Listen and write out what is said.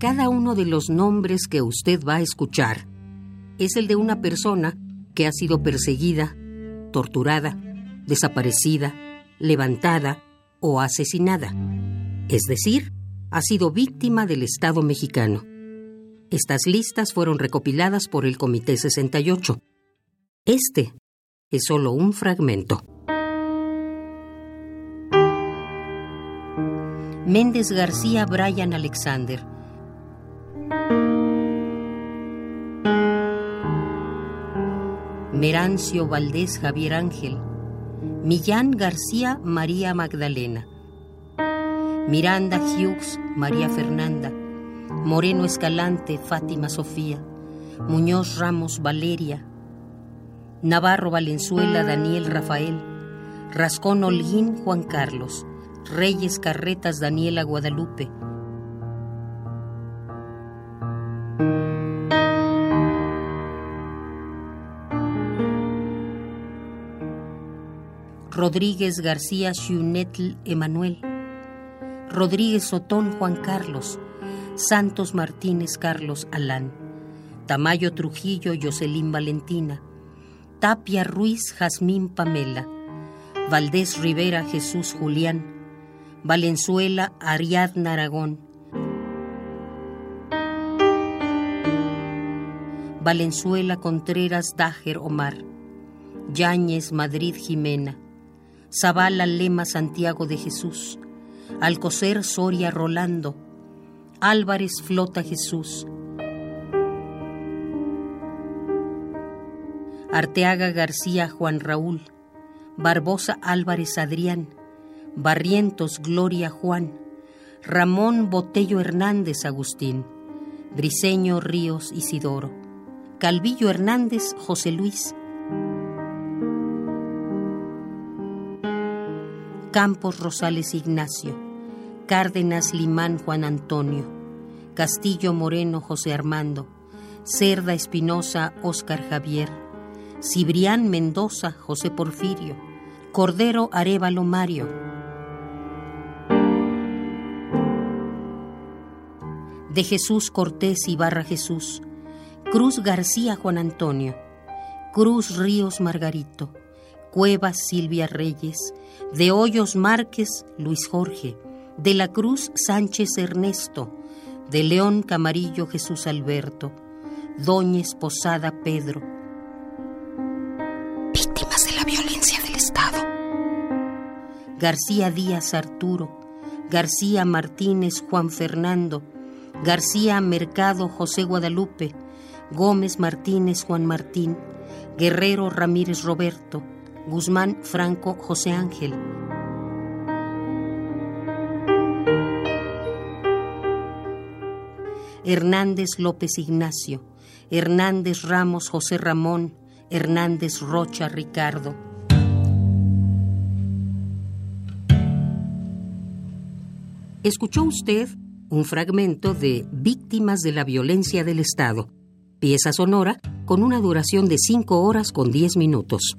Cada uno de los nombres que usted va a escuchar es el de una persona que ha sido perseguida, torturada, desaparecida, levantada o asesinada. Es decir, ha sido víctima del Estado mexicano. Estas listas fueron recopiladas por el Comité 68. Este es solo un fragmento. Méndez García Brian Alexander. Merancio Valdés Javier Ángel. Millán García María Magdalena. Miranda Hughes María Fernanda. Moreno Escalante Fátima Sofía. Muñoz Ramos Valeria. Navarro Valenzuela Daniel Rafael. Rascón Holguín Juan Carlos. Reyes Carretas Daniela Guadalupe. Rodríguez García Xunetl Emanuel. Rodríguez Otón Juan Carlos. Santos Martínez Carlos Alán. Tamayo Trujillo Jocelyn Valentina. Tapia Ruiz Jazmín Pamela. Valdés Rivera Jesús Julián. Valenzuela Ariadna Aragón. Valenzuela Contreras Dájer Omar. Yáñez Madrid Jimena. Zavala Lema Santiago de Jesús. Alcocer Soria Rolando. Álvarez Flota Jesús. Arteaga García Juan Raúl. Barbosa Álvarez Adrián. Barrientos Gloria Juan, Ramón Botello Hernández Agustín, Briseño Ríos Isidoro, Calvillo Hernández José Luis, Campos Rosales Ignacio, Cárdenas Limán Juan Antonio, Castillo Moreno José Armando, Cerda Espinosa Óscar Javier, Cibrián Mendoza José Porfirio, Cordero Arevalo Mario, de Jesús Cortés Ibarra Jesús, Cruz García Juan Antonio, Cruz Ríos Margarito, Cuevas Silvia Reyes, de Hoyos Márquez Luis Jorge, de la Cruz Sánchez Ernesto, de León Camarillo Jesús Alberto, Doñez Posada Pedro. Víctimas de la violencia del Estado. García Díaz Arturo, García Martínez Juan Fernando, García Mercado José Guadalupe, Gómez Martínez Juan Martín, Guerrero Ramírez Roberto, Guzmán Franco José Ángel. Hernández López Ignacio, Hernández Ramos José Ramón, Hernández Rocha Ricardo. ¿Escuchó usted un fragmento de Víctimas de la Violencia del Estado, pieza sonora con una duración de 5 horas con 10 minutos.